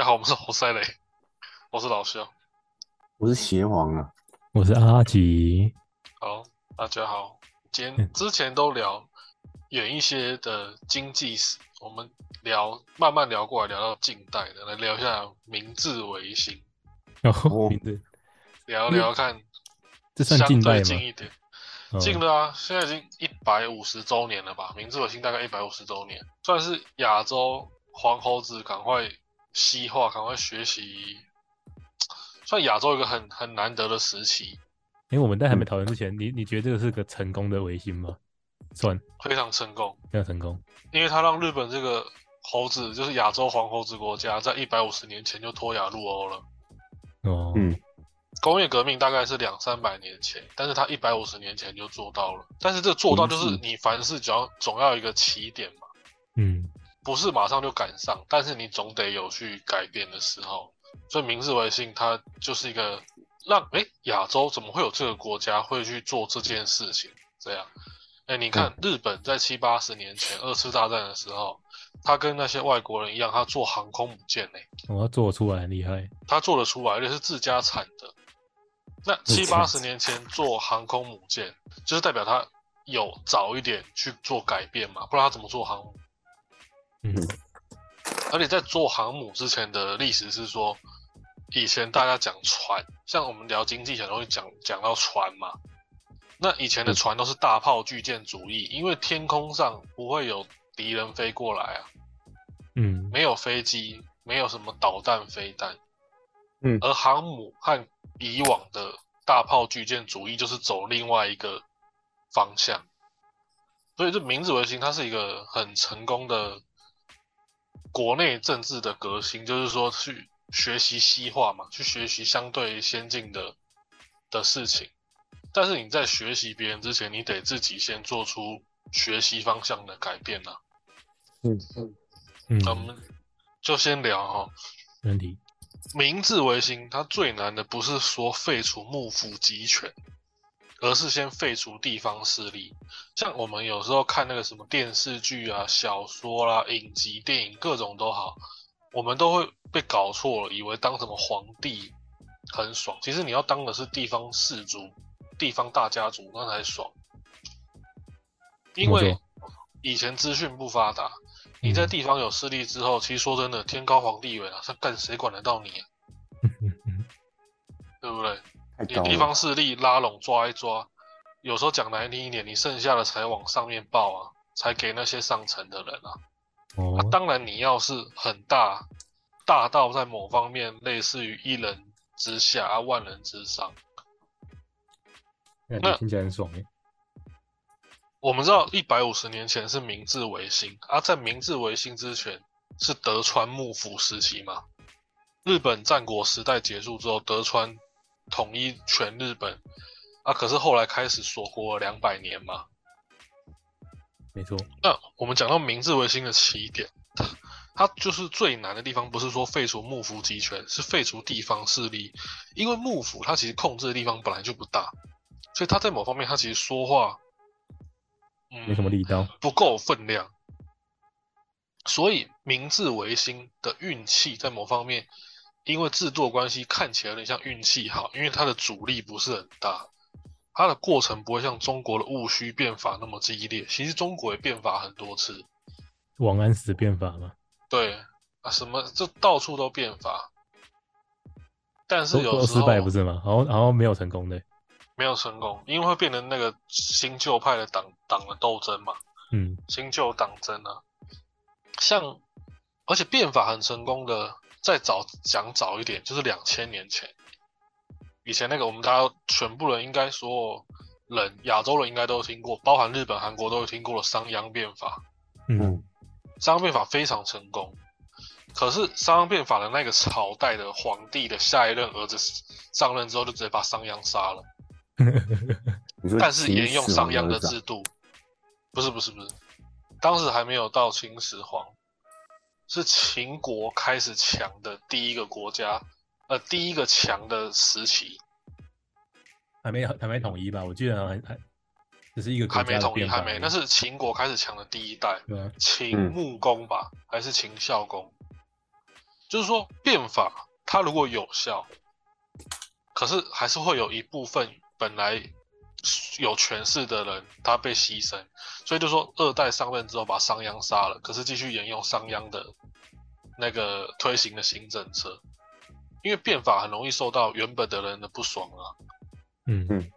家好，我们是侯赛雷，我是老肖。我是邪王啊，我是阿吉，好，大家好。今天之前都聊远一些的经济史，我们聊慢慢聊过来，聊到近代的，来聊一下明治维新，哦，哦名字聊聊看这算相对近代吗？近一点。哦近了啊，现在已经一百五十周年了吧？明治维新大概一百五十周年，算是亚洲黄猴子赶快西化，赶快学习，算亚洲一个很很难得的时期，因为我们在还没讨论之前，你你觉得这个是个成功的维新吗？算非常成功，非常成功。因为它让日本这个猴子，就是亚洲黄猴子国家，在一百五十年前就脱亚入欧了。哦，嗯工业革命大概是两三百年前，但是他一百五十年前就做到了。但是这做到就是你凡事只要总要有一个起点嘛。嗯，不是马上就赶上，但是你总得有去改变的时候。所以明治维新它就是一个让诶亚洲怎么会有这个国家会去做这件事情？这样，诶你看日本在七八十年前二次大战的时候，他跟那些外国人一样，他做航空母舰诶，我要做出来很厉害。他做得出来，而且是自家产的。那 七八十年前做航空母舰，就是代表他有早一点去做改变嘛，不然他怎么做航母？嗯而且在做航母之前的历史是说，以前大家讲船，像我们聊经济很容易讲讲到船嘛。那以前的船都是大炮巨舰主义，因为天空上不会有敌人飞过来啊，嗯没有飞机，没有什么导弹飞弹。嗯而航母和以往的大炮巨舰主义就是走另外一个方向，所以这明治维新它是一个很成功的国内政治的革新，就是说去学习西化嘛，去学习相对先进的的事情。但是你在学习别人之前，你得自己先做出学习方向的改变呐、嗯嗯，那我们就先聊哈、没问题。明治维新，它最难的不是说废除幕府集权，而是先废除地方势力。像我们有时候看那个什么电视剧啊、小说啦、影集、电影各种都好，我们都会被搞错了，以为当什么皇帝很爽，其实你要当的是地方氏族、地方大家族，那才爽。因为以前资讯不发达，你在地方有势力之后，其实说真的，天高皇帝远啊，他干谁管得到你 对不对？你地方了，势力拉拢抓一抓，有时候讲难听一点，你剩下的才往上面报啊，才给那些上层的人啊。哦啊，当然你要是很大，大到在某方面类似于一人之下啊，万人之上。那听起来很爽耶。我们知道一百五十年前是明治维新，啊，在明治维新之前是德川幕府时期嘛。日本战国时代结束之后，德川统一全日本，啊，可是后来开始锁国了两百年嘛。没错。那我们讲到明治维新的起点，它它就是最难的地方，不是说废除幕府集权，是废除地方势力。因为幕府它其实控制的地方本来就不大，所以它在某方面它其实说话，嗯，没什么力道。不够分量。所以明治维新的运气在某方面，因为制度的关系看起来有点像运气好，因为它的阻力不是很大，它的过程不会像中国的戊戌变法那么激烈。其实中国也变法很多次，王安石变法吗，对啊，什么就到处都变法，但是有时候败不是吗？然后然后没有成功的。没有成功，因为会变成那个新旧派的党党的斗争嘛。嗯新旧党争啊，像而且变法很成功的，再早讲早一点，就是两千年前，以前那个我们大家全部人应该所有人亚洲人应该都有听过，包含日本、韩国都有听过的商鞅变法。嗯。嗯商鞅变法非常成功，可是商鞅变法的那个朝代的皇帝的下一任儿子上任之后，就直接把商鞅杀了。你说但是沿用商鞅的制度，不是不是不是，当时还没有到秦始皇，是秦国开始强的第一个国家，呃，第一个强的时期，还没还没统一吧？我记得还还只是一个国还没统一，还没，那是秦国开始强的第一代？秦嗯穆公吧，还是秦孝公？就是说变法它如果有效，可是还是会有一部分本来有权势的人他被牺牲，所以就说二代上任之后把商鞅杀了，可是继续沿用商鞅的那个推行的新政策，因为变法很容易受到原本的人的不爽啊。嗯嗯，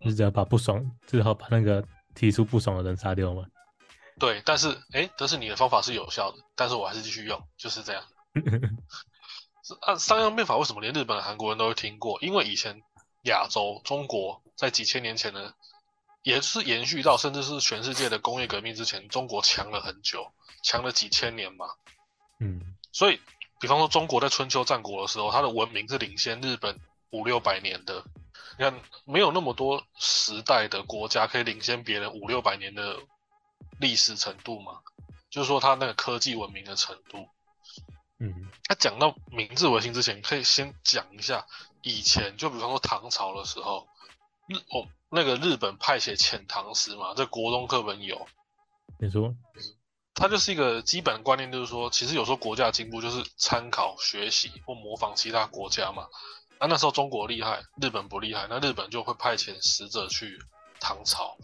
你只要把不爽，最好把那个提出不爽的人杀掉嘛。对，但是哎，但是你的方法是有效的，但是我还是继续用，就是这样。是按商鞅变法，为什么连日本、韩国人都会听过？因为以前亚洲、中国在几千年前呢，也是延续到甚至是全世界的工业革命之前，中国强了很久，强了几千年嘛。嗯所以，比方说中国在春秋战国的时候，它的文明是领先日本五六百年的。你看，没有那么多时代的国家可以领先别人五六百年的历史程度嘛？就是说，它那个科技文明的程度。嗯他讲到明治维新之前，可以先讲一下以前，就比方说唐朝的时候，日哦那个日本派遣遣唐使嘛，在国中课本有，你说？它就是一个基本观念，就是说，其实有时候国家的进步就是参考、学习或模仿其他国家嘛。那那时候中国厉害，日本不厉害，那日本就会派遣使者去唐朝，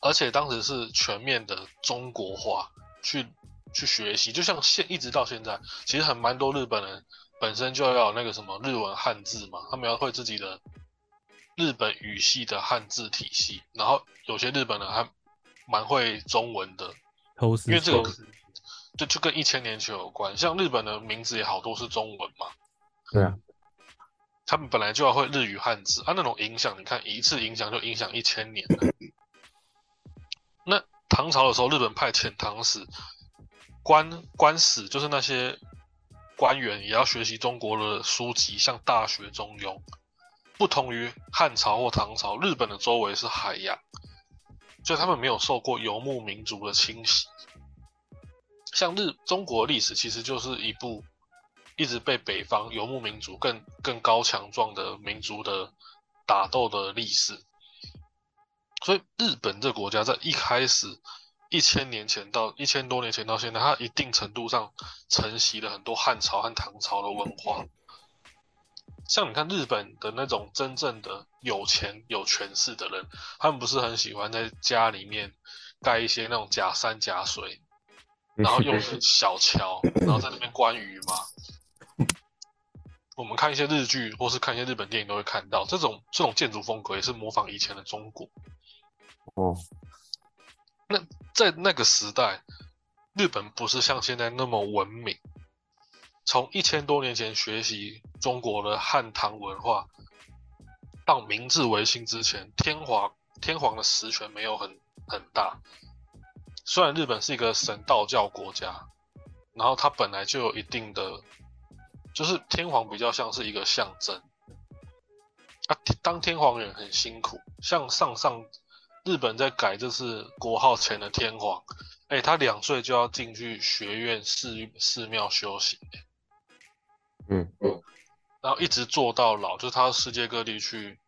而且当时是全面的中国化去去学习，就像现一直到现在，其实很蛮多日本人本身就要有那个什么日文汉字嘛，他们要会自己的日本语系的汉字体系，然后有些日本人还蛮会中文的，因为这个就就跟一千年前有关，像日本的名字也好多是中文嘛，对啊，他们本来就要会日语汉字，啊，那种影响，你看一次影响就影响一千年了。那唐朝的时候，日本派遣唐使，官官使就是那些官员也要学习中国的书籍，像《大学》《中庸》。不同于汉朝或唐朝，日本的周围是海洋，所以他们没有受过游牧民族的侵袭。像日中国历史其实就是一部一直被北方游牧民族更更高强壮的民族的打斗的历史。所以日本这国家在一开始一千年前到一千多年前到现在，它一定程度上承袭了很多汉朝和唐朝的文化。像你看日本的那种真正的有钱有权势的人，他们不是很喜欢在家里面盖一些那种假山假水，然后用 小桥，然后在那边观鱼嘛。我们看一些日剧或是看一些日本电影都会看到这种这种建筑风格，也是模仿以前的中国。哦，那在那个时代，日本不是像现在那么文明。从一千多年前学习中国的汉唐文化，到明治维新之前，天皇天皇的实权没有很很大。虽然日本是一个神道教国家，然后它本来就有一定的，就是天皇比较像是一个象征。啊，当天皇人很辛苦，像上上日本在改这次国号前的天皇，哎、他两岁就要进去学院寺寺庙修行、嗯嗯。然后一直做到老，就是他世界各地去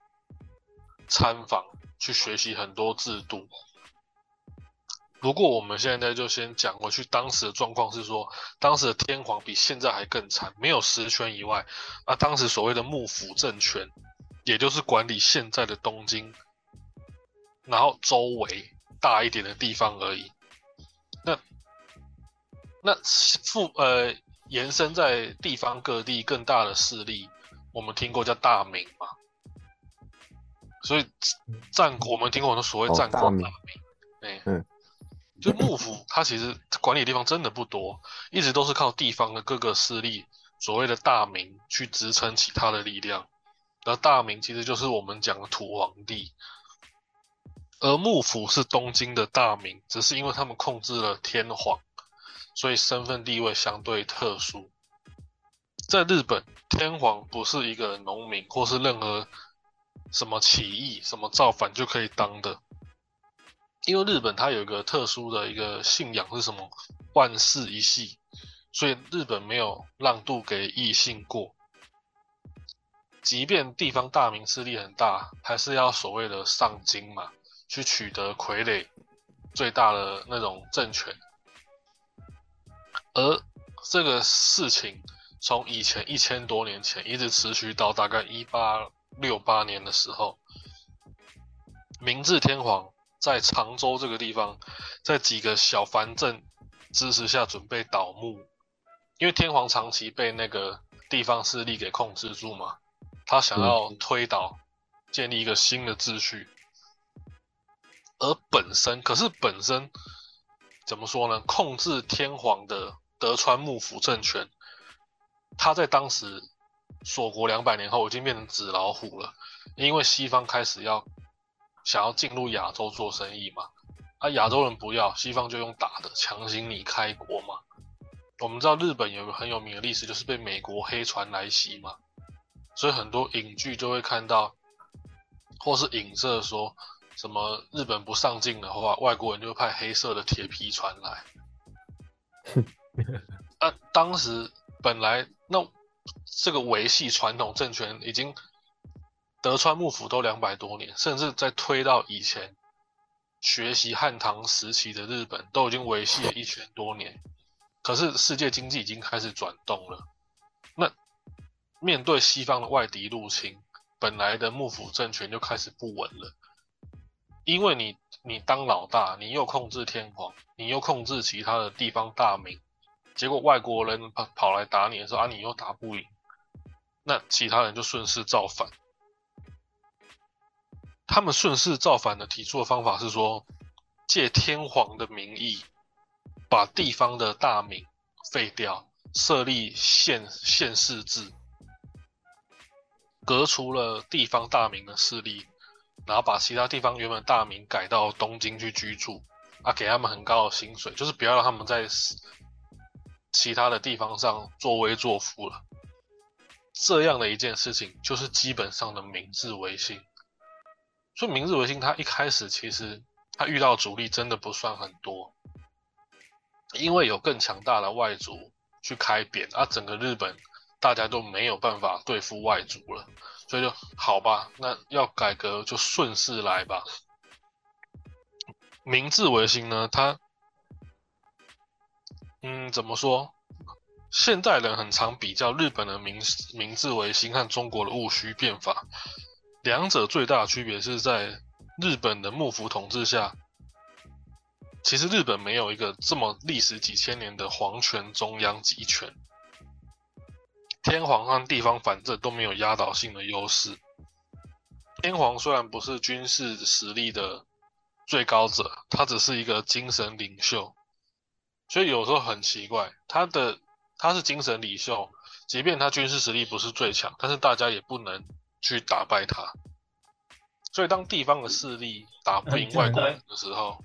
参访，去学习很多制度。不过我们现在就先讲回去，当时的状况是说，当时的天皇比现在还更惨，没有实权以外，啊，当时所谓的幕府政权，也就是管理现在的东京，然后周围大一点的地方而已。那那附呃延伸在地方各地更大的势力，我们听过叫大明嘛，所以战国我们听过很多所谓哦战国大大明明，哎、嗯就幕府它其实管理的地方真的不多，一直都是靠地方的各个势力，所谓的大明去支撑其他的力量，而大明其实就是我们讲的土皇帝。而幕府是东京的大名，只是因为他们控制了天皇，所以身份地位相对特殊。在日本，天皇不是一个农民或是任何什么起义、什么造反就可以当的，因为日本它有一个特殊的一个信仰是什么万世一系，所以日本没有让渡给异姓过。即便地方大名势力很大，还是要所谓的上京嘛。去取得傀儡最大的那种政权，而这个事情从以前一千多年前一直持续到大概一八六八年的时候，明治天皇在常州这个地方，在几个小藩镇支持下准备倒幕，因为天皇长期被那个地方势力给控制住嘛，他想要推倒，建立一个新的秩序。而本身，可是本身怎么说呢？控制天皇的德川幕府政权，他在当时锁国两百年后，已经变成纸老虎了。因为西方开始要想要进入亚洲做生意嘛，啊，亚洲人不要，西方就用打的强行你开国嘛。我们知道日本有个很有名的历史，就是被美国黑船来袭嘛，所以很多影剧就会看到，或是影射说。什么日本不上进的话，外国人就派黑色的铁皮船来。啊，当时本来那这个维系传统政权已经德川幕府都两百多年，甚至在推到以前学习汉唐时期的日本都已经维系了一千多年。可是世界经济已经开始转动了，那面对西方的外敌入侵，本来的幕府政权就开始不稳了。因为你你当老大，你又控制天皇，你又控制其他的地方大名，结果外国人跑跑来打你的时候啊，你又打不赢，那其他人就顺势造反。他们顺势造反的提出的方法是说，借天皇的名义，把地方的大名废掉，设立县县市制，革除了地方大名的势力。然后把其他地方原本大名改到东京去居住，啊，给他们很高的薪水，就是不要让他们在其他的地方上作威作福了。这样的一件事情，就是基本上的明治维新。所以明治维新，他一开始其实他遇到阻力真的不算很多，因为有更强大的外族去开扁，啊，整个日本大家都没有办法对付外族了。所以就好吧，那要改革就顺势来吧。明治维新呢，它，嗯，怎么说？现代人很常比较日本的明明治维新和中国的戊戌变法，两者最大的区别是在日本的幕府统治下，其实日本没有一个这么历史几千年的皇权中央集权。天皇和地方反正都没有压倒性的优势。天皇虽然不是军事实力的最高者，他只是一个精神领袖，所以有时候很奇怪，他的他是精神领袖，即便他军事实力不是最强，但是大家也不能去打败他。所以当地方的势力打不赢外国人的时候，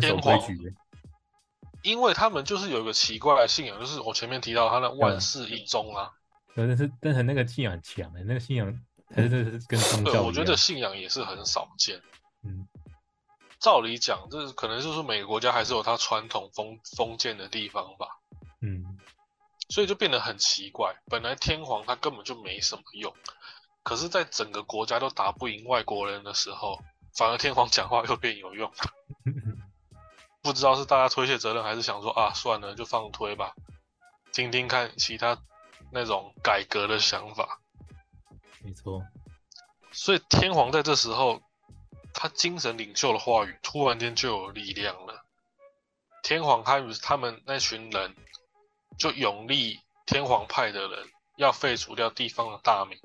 天皇。因为他们就是有一个奇怪的信仰，就是我前面提到他的万世一宗啊。但是但是那个信仰强的，那个信仰还是是跟宗教。对，我觉得信仰也是很少见。嗯，照理讲，这可能就是每个国家还是有它传统封封建的地方吧。嗯，所以就变得很奇怪。本来天皇他根本就没什么用，可是，在整个国家都打不赢外国人的时候，反而天皇讲话又变有用。不知道是大家推卸责任，还是想说啊，算了，就放推吧，听听看其他那种改革的想法。没错，所以天皇在这时候，他精神领袖的话语突然间就有力量了。天皇他与他们那群人，就永立天皇派的人，要废除掉地方的大名，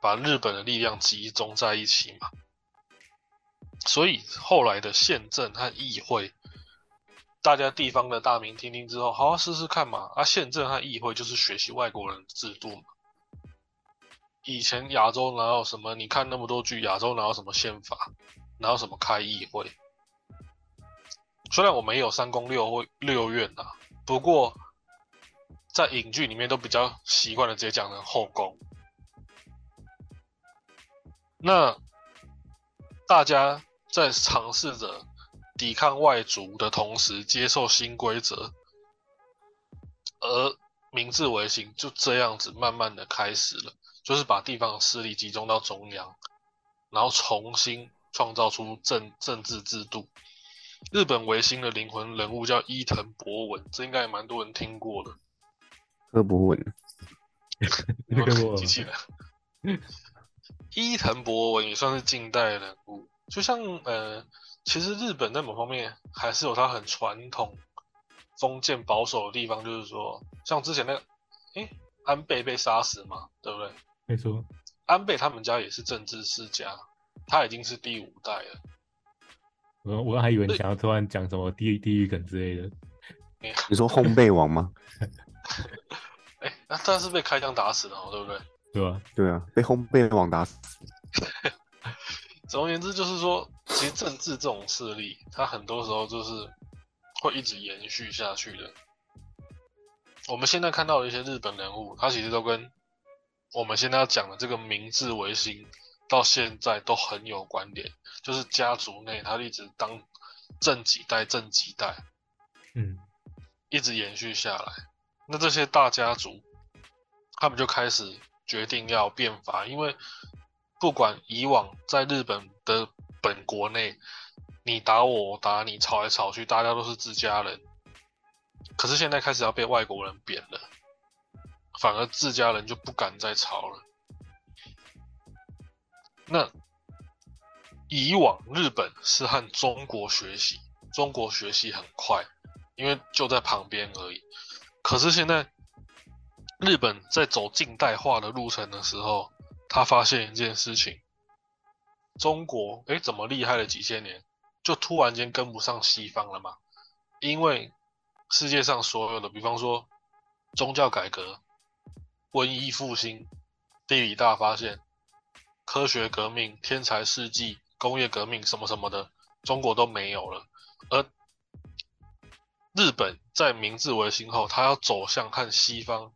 把日本的力量集中在一起嘛。所以后来的宪政和议会。大家地方的大名听听之后，好好试试看嘛。啊，宪政和议会就是学习外国人制度嘛。以前亚洲哪有什么？你看那么多剧，亚洲哪有什么宪法？哪有什么开议会？虽然我没有三宫六会六院啊，不过在影剧里面都比较习惯的直接讲成后宫。那大家在尝试着。抵抗外族的同时，接受新规则，而明治维新就这样子慢慢的开始了，就是把地方的势力集中到中央，然后重新创造出政政治制度，日本维新的灵魂人物叫伊藤博文，这应该也蛮多人听过的。柯博文，这个我机器人。伊藤博文也算是近代人物，就像呃，其实日本在某方面还是有它很传统、封建保守的地方，就是说，像之前那个，诶，安倍被杀死嘛，对不对？没错，安倍他们家也是政治世家，他已经是第五代了。我我还以为你想要突然讲什么地地狱梗之类的。你说烘焙王吗？哎，那他是被开枪打死的哦，对不对？对啊？对啊，被烘焙王打死。总而言之，就是说，其实政治这种势力，它很多时候就是会一直延续下去的。我们现在看到的一些日本人物，他其实都跟我们现在要讲的这个明治维新到现在都很有关联，就是家族内他一直当正几代正几代，嗯，一直延续下来。那这些大家族，他们就开始决定要变法，因为不管以往在日本的本国内，你打我，我打你，吵来吵去，大家都是自家人。可是现在开始要被外国人贬了，反而自家人就不敢再吵了。那以往日本是和中国学习，中国学习很快，因为就在旁边而已。可是现在日本在走近代化的路程的时候，他发现一件事情：中国诶怎么厉害了几千年，就突然间跟不上西方了嘛？因为世界上所有的，比方说宗教改革、文艺复兴、地理大发现、科学革命、天才世纪、工业革命什么什么的，中国都没有了。而日本在明治维新后，他要走向和西方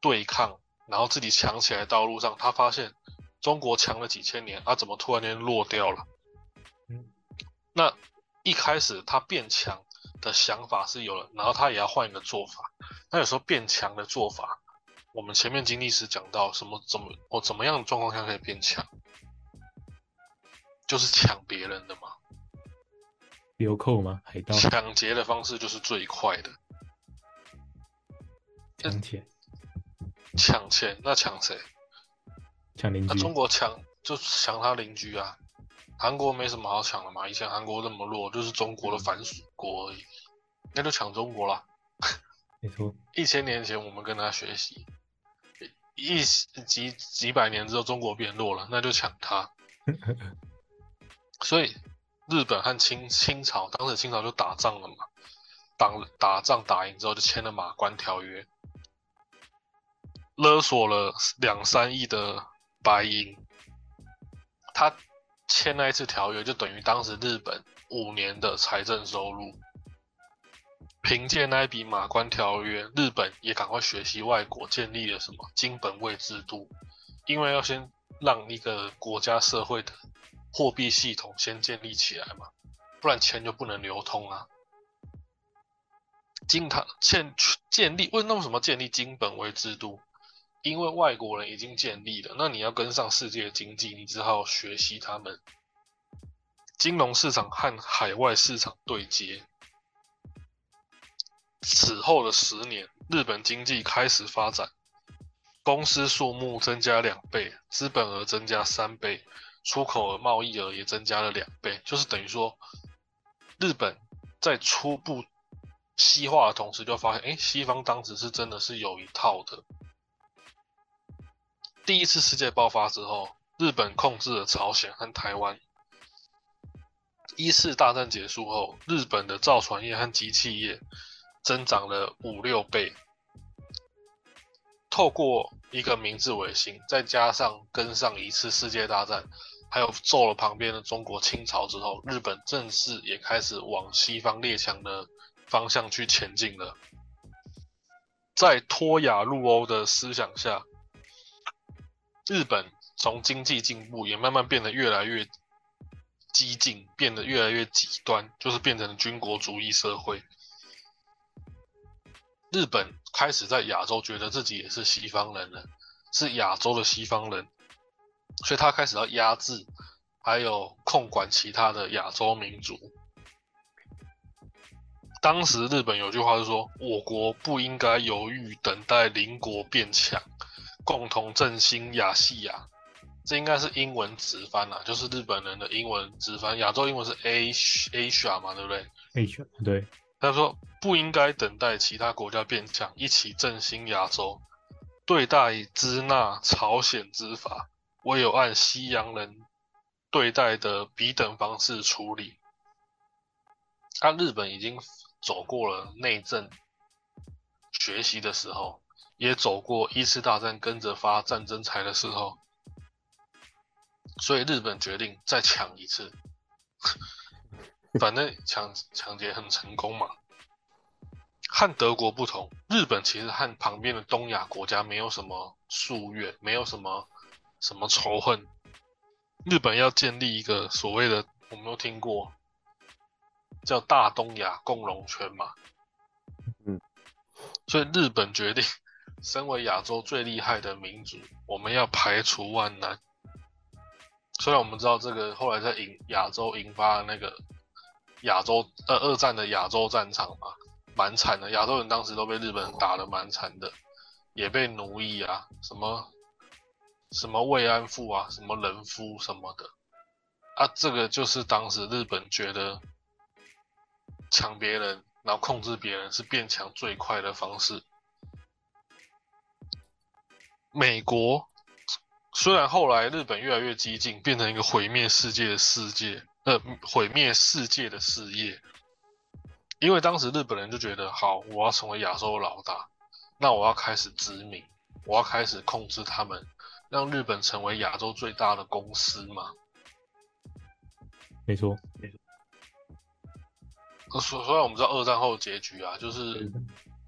对抗，然后自己强起来道路上，他发现中国强了几千年，啊怎么突然间落掉了？嗯，那一开始他变强。的想法是有了，然后他也要换一个做法。那有时候变强的做法，我们前面经历时讲到什么怎么我怎么样的状况下可以变强，就是抢别人的嘛，流寇吗？海盗抢劫的方式就是最快的。抢钱，抢钱，那抢谁？那抢邻居。中国抢就抢他邻居啊。韩国没什么好抢的嘛，以前韩国那么弱，就是中国的反属国而已，那就抢中国啦。没错，一千年前我们跟他学习，一几几百年之后中国变弱了，那就抢他。所以日本和清清朝当时清朝就打仗了嘛，打打仗打赢之后就签了马关条约，勒索了两三亿的白银，他。签那一次条约，就等于当时日本五年的财政收入。凭借那一笔马关条约，日本也赶快学习外国，建立了什么金本位制度。因为要先让一个国家社会的货币系统先建立起来嘛，不然钱就不能流通啊。金它建建立，问那什么建立金本位制度？因为外国人已经建立了，那你要跟上世界经济，你只好学习他们。金融市场和海外市场对接。此后的十年，日本经济开始发展，公司数目增加两倍，资本额增加三倍，出口额、贸易额也增加了两倍，就是等于说，日本在初步西化的同时，就发现，哎，西方当时是真的是有一套的。第一次世界爆发之后，日本控制了朝鲜和台湾。一次大战结束后，日本的造船业和机器业增长了五六倍。透过一个明治维新，再加上跟上一次世界大战，还有揍了旁边的中国清朝之后，日本正式也开始往西方列强的方向去前进了。在脱亚入欧的思想下。日本从经济进步，也慢慢变得越来越激进，变得越来越极端，就是变成了军国主义社会。日本开始在亚洲觉得自己也是西方人了，是亚洲的西方人，所以他开始要压制，还有控管其他的亚洲民族。当时日本有句话是说，我国不应该犹豫等待邻国变强，共同振兴亚细亚。这应该是英文直翻啦，就是日本人的英文直翻，亚洲英文是 Asia Asia 嘛，对不对？H 对，他说不应该等待其他国家变强，一起振兴亚洲。对待支那、朝鲜之法，唯有按西洋人对待的彼等方式处理。啊，日本已经走过了内政学习的时候，也走过一次大战跟着发战争财的时候，所以日本决定再抢一次。反正抢抢劫很成功嘛。和德国不同，日本其实和旁边的东亚国家没有什么夙愿，没有什么什么仇恨。日本要建立一个所谓的，我们都听过，叫大东亚共荣圈嘛。嗯，所以日本决定，身为亚洲最厉害的民族，我们要排除万难。虽然我们知道这个后来在引亚洲引发那个亚洲呃二战的亚洲战场嘛，蛮惨的，亚洲人当时都被日本人打得蛮惨的，也被奴役啊，什么什么慰安妇啊，什么人夫什么的，啊，这个就是当时日本觉得抢别人，然后控制别人是变强最快的方式。美国虽然后来日本越来越激进，变成一个毁灭世界的世界，呃，毁灭世界的事业。因为当时日本人就觉得，好，我要成为亚洲老大，那我要开始殖民，我要开始控制他们，让日本成为亚洲最大的公司嘛。没错，没错，呃所所以我们知道二战后的结局啊，就是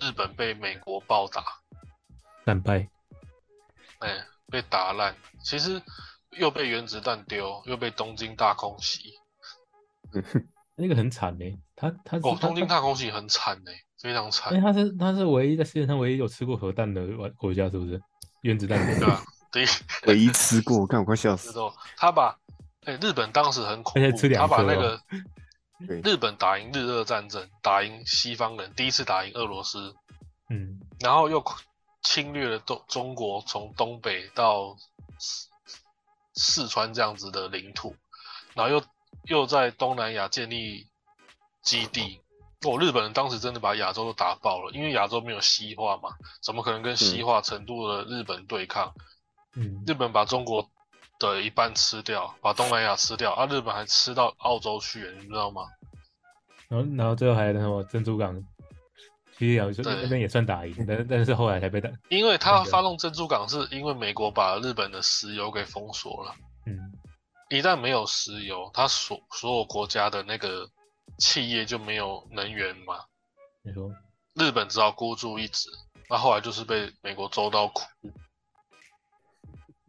日本被美国暴打，战败，哎、被打烂，其实又被原子弹丢，又被东京大空袭。那个很惨呢。他他哦，东京大空袭很惨呢、非常惨哎，。他是他是唯一在世界上唯一有吃过核弹的国国家，是不是？原子弹对啊，对，唯一吃过，看我快笑死。了他把，哎、日本当时很恐怖，吃他把那个，日本打赢日俄战争，打赢西方人，第一次打赢俄罗斯，嗯，然后又侵略了东中国，从东北到四四川这样子的领土，然后又又在东南亚建立基地。哦，日本人当时真的把亚洲都打爆了，因为亚洲没有西化嘛，怎么可能跟西化程度的日本对抗？嗯，日本把中国的一半吃掉，把东南亚吃掉，啊，日本还吃到澳洲去，你知道吗？然后然后最后还有那什么珍珠港，其实也是对那边也算打赢，但但是后来才被打，因为他发动珍珠港，是因为美国把日本的石油给封锁了。嗯，一旦没有石油，他所所有国家的那个企业就没有能源嘛，你说，日本只好孤注一掷。那后来就是被美国揍到哭，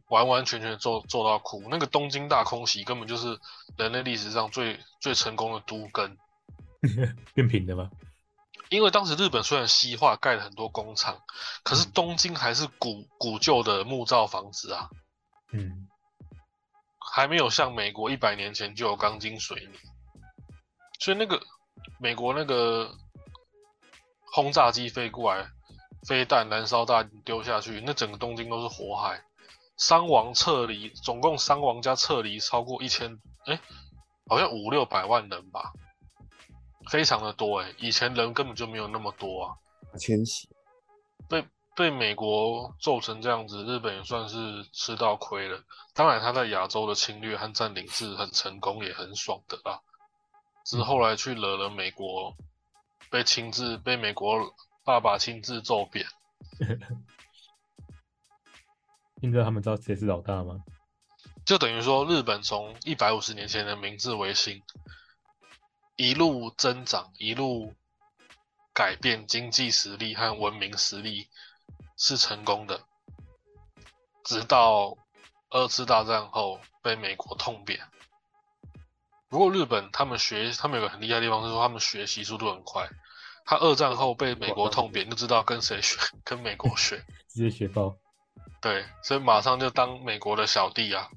完完全全揍揍到哭。那个东京大空袭根本就是人类历史上最最成功的都根。变平的吗？因为当时日本虽然西化盖了很多工厂，可是东京还是古古旧的木造房子啊，嗯，还没有像美国一百年前就有钢筋水泥，所以那个美国那个轰炸机飞过来，飞弹、燃烧弹丢下去，那整个东京都是火海，伤亡撤离，总共伤亡加撤离超过一千，哎，好像五六百万人吧，非常的多哎，以前人根本就没有那么多啊。迁徙，被被美国揍成这样子，日本也算是吃到亏了。当然，他在亚洲的侵略和占领是很成功，也很爽的啦。只是后来去惹了美国，被亲自被美国爸爸亲自揍扁。你知道他们知道谁是老大吗？就等于说，日本从一百五十年前的明治维新一路增长，一路改变经济实力和文明实力是成功的，直到二次大战后被美国痛扁。不过日本他们学，他们有个很厉害的地方是说，他们学习速度很快。他二战后被美国痛扁，就知道跟谁学，跟美国学。直接学爆。对，所以马上就当美国的小弟啊。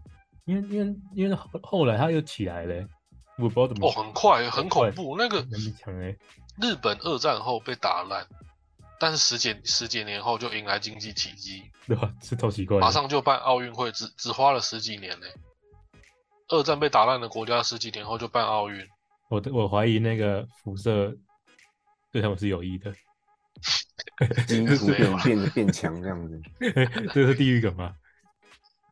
因为因为因为后后来他又起来了欸，我不知道怎么哦，很快，很恐怖。那个很强哎，日本二战后被打烂，但是十几十几年后就迎来经济奇迹，对吧？是超奇怪的，马上就办奥运会，只只花了十几年呢。二战被打烂的国家，十几年后就办奥运，我我怀疑那个辐射对他们是有益的，基因突变变变强这样子。这是地狱梗吗？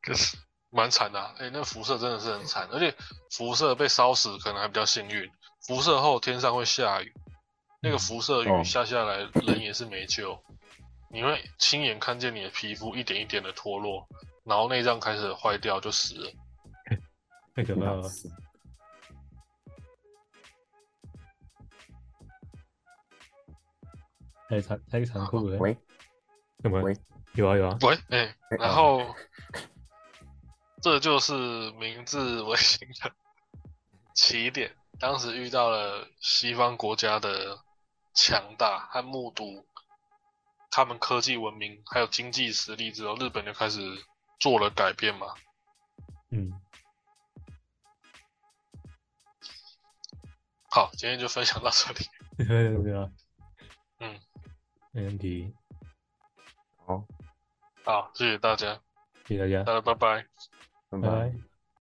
可是蛮惨的、啊。哎、那辐射真的是很惨，而且辐射被烧死可能还比较幸运，辐射后天上会下雨，那个辐射哦雨下下来，人也是没救。你会亲眼看见你的皮肤一点一点的脱落，然后内脏开始坏掉，就死了。太可怕了。是太残太残酷了。喂什么喂？有啊有啊，喂，哎、哎然后这就是明治维新的起点。当时遇到了西方国家的强大和目睹他们科技文明还有经济实力之后，日本就开始做了改变嘛。嗯，好，今天就分享到这里。对啊，嗯，没问题，好，好，谢谢大家，谢谢大家，大家拜拜。Bye. Bye.